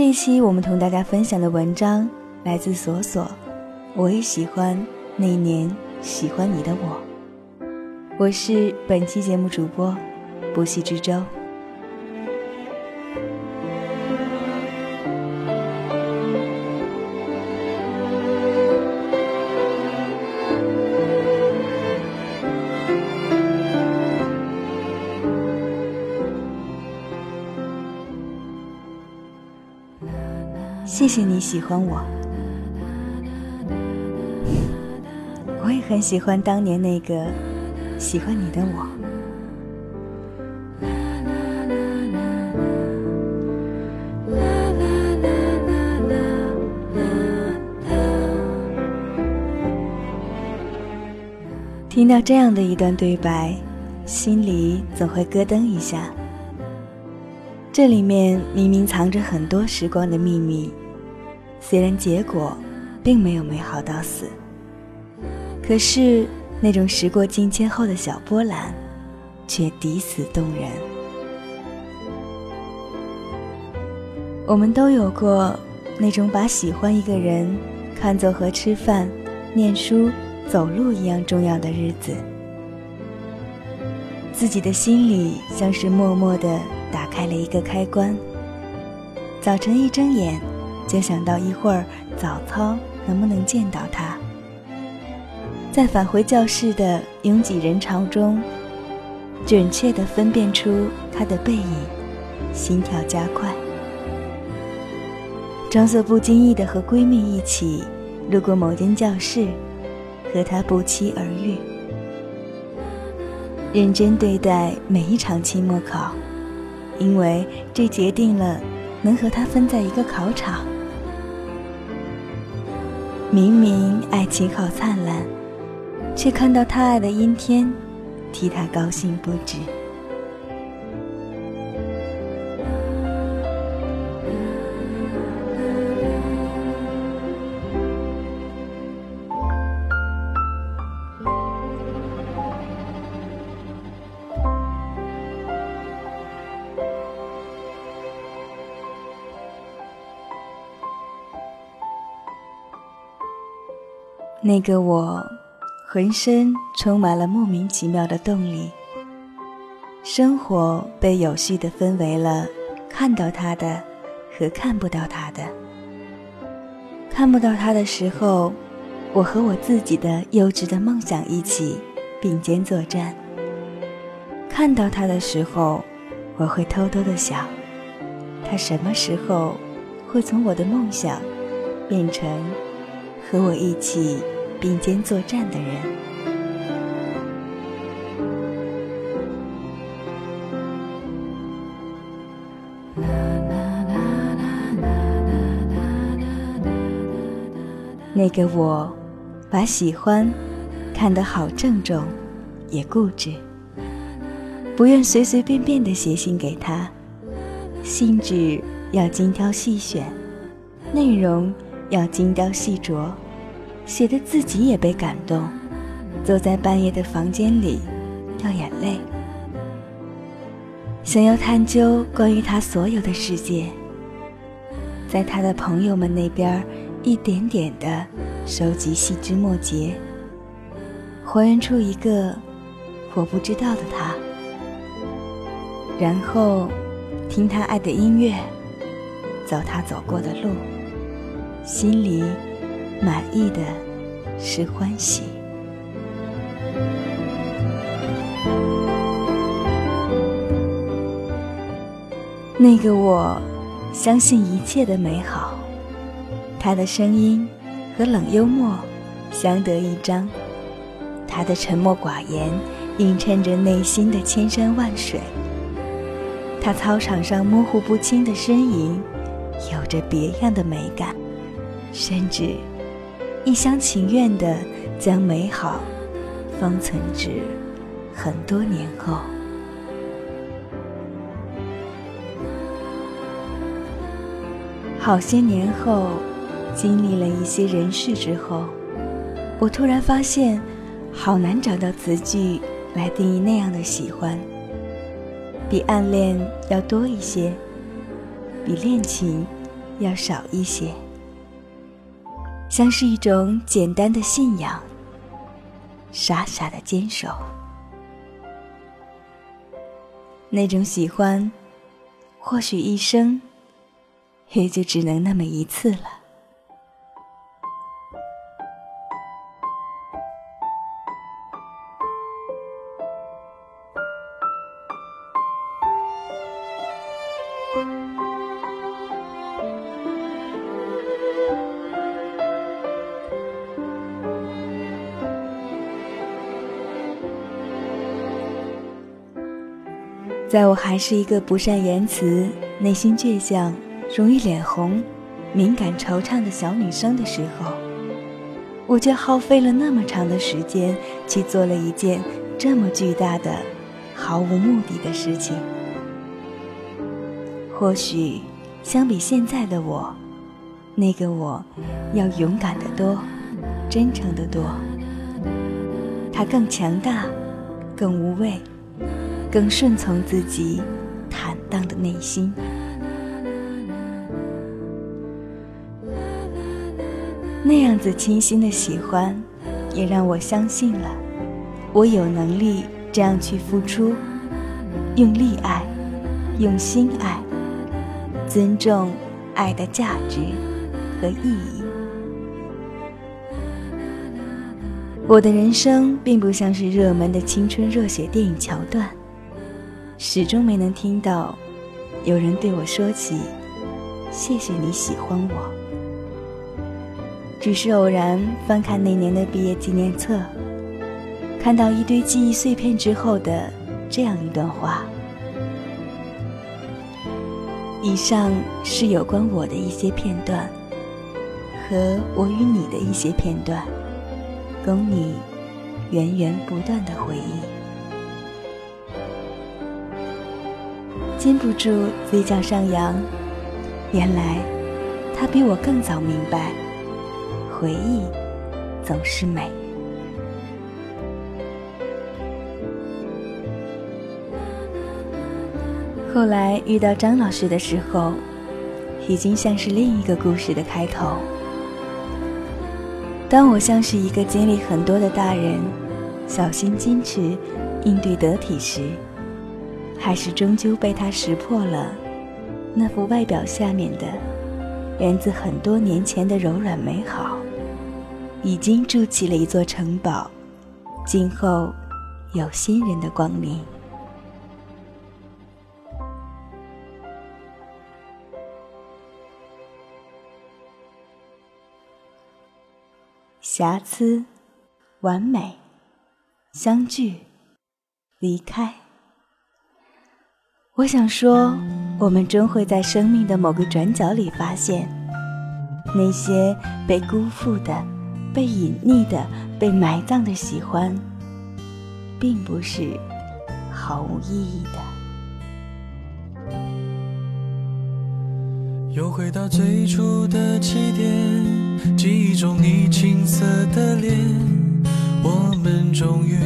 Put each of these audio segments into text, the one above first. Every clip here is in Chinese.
这一期我们同大家分享的文章来自索索，我也喜欢那年喜欢你的我。我是本期节目主播不系之舟。谢谢你喜欢我，我也很喜欢当年那个喜欢你的我。听到这样的一段对白，心里总会咯噔一下。这里面明明藏着很多时光的秘密。虽然结果并没有美好到死，可是那种时过境迁后的小波澜，却抵死动人。我们都有过那种把喜欢一个人看作和吃饭、念书、走路一样重要的日子，自己的心里像是默默的打开了一个开关，早晨一睁眼。就想到一会儿早操能不能见到他，在返回教室的拥挤人潮中，准确地分辨出他的背影，心跳加快，装作不经意地和闺蜜一起路过某间教室，和他不期而遇，认真对待每一场期末考，因为这决定了能和他分在一个考场。明明爱情好灿烂，却看到他爱的阴天，替他高兴不止。那个我，浑身充满了莫名其妙的动力。生活被有序的分为了看到他的和看不到他的。看不到他的时候，我和我自己的幼稚的梦想一起并肩作战；看到他的时候，我会偷偷的想，他什么时候会从我的梦想变成和我一起。并肩作战的人，那个我，把喜欢看得好郑重，也固执，不愿随随便便的写信给他，信纸要精挑细选，内容要精雕细琢。写的自己也被感动，坐在半夜的房间里掉眼泪，想要探究关于他所有的世界，在他的朋友们那边一点点的收集细枝末节，还原出一个我不知道的他，然后听他爱的音乐，走他走过的路，心里。满意的是欢喜。那个我，相信一切的美好。他的声音和冷幽默相得益彰，他的沉默寡言映衬着内心的千山万水。他操场上模糊不清的身影，有着别样的美感，甚至。一厢情愿的将美好封存至很多年后，好些年后，经历了一些人事之后，我突然发现，好难找到词句来定义那样的喜欢，比暗恋要多一些，比恋情要少一些，像是一种简单的信仰，傻傻的坚守。那种喜欢，或许一生也就只能那么一次了。在我还是一个不善言辞、内心倔强、容易脸红、敏感惆怅的小女生的时候，我却耗费了那么长的时间去做了一件这么巨大的、毫无目的的事情。或许，相比现在的我，那个我要勇敢得多，真诚得多。他更强大，更无畏。更顺从自己坦荡的内心，那样子清新的喜欢，也让我相信了，我有能力这样去付出，用力爱，用心爱，尊重爱的价值和意义。我的人生并不像是热门的青春热血电影桥段。始终没能听到有人对我说起“谢谢你喜欢我”，只是偶然翻看那年的毕业纪念册，看到一堆记忆碎片之后的这样一段话。以上是有关我的一些片段，和我与你的一些片段，供你源源不断的回忆。禁不住嘴角上扬，原来他比我更早明白，回忆总是美。后来遇到张老师的时候，已经像是另一个故事的开头。当我像是一个经历很多的大人，小心矜持，应对得体时。还是终究被他识破了，那副外表下面的，源自很多年前的柔软美好，已经筑起了一座城堡，今后有新人的光临。瑕疵，完美，相聚，离开。我想说，我们终会在生命的某个转角里发现，那些被辜负的、被隐匿的、被埋葬的喜欢，并不是毫无意义的。又回到最初的起点，记忆中你青涩的脸，我们终于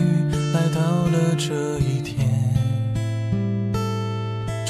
来到了这一天。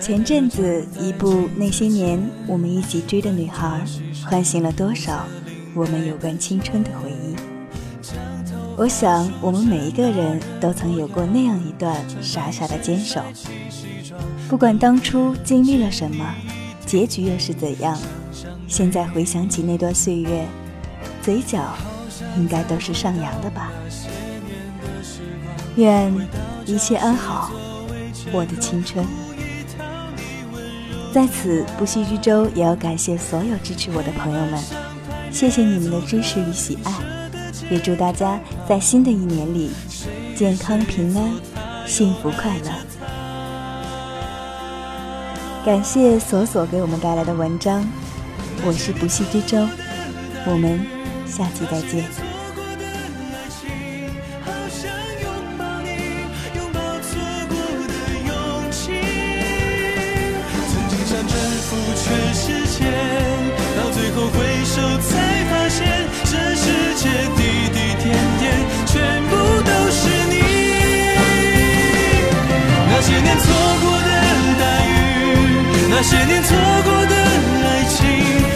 前阵子，一部《那些年我们一起追的女孩》，唤醒了多少我们有关青春的回忆。我想，我们每一个人都曾有过那样一段傻傻的坚守。不管当初经历了什么，结局又是怎样，现在回想起那段岁月，嘴角应该都是上扬的吧。愿一切安好，我的青春。在此不息之舟，也要感谢所有支持我的朋友们，谢谢你们的支持与喜爱，也祝大家在新的一年里健康平安、幸福快乐。感谢索索给我们带来的文章，我是不息之舟，我们下期再见。错过的大雨那些年错过的爱情。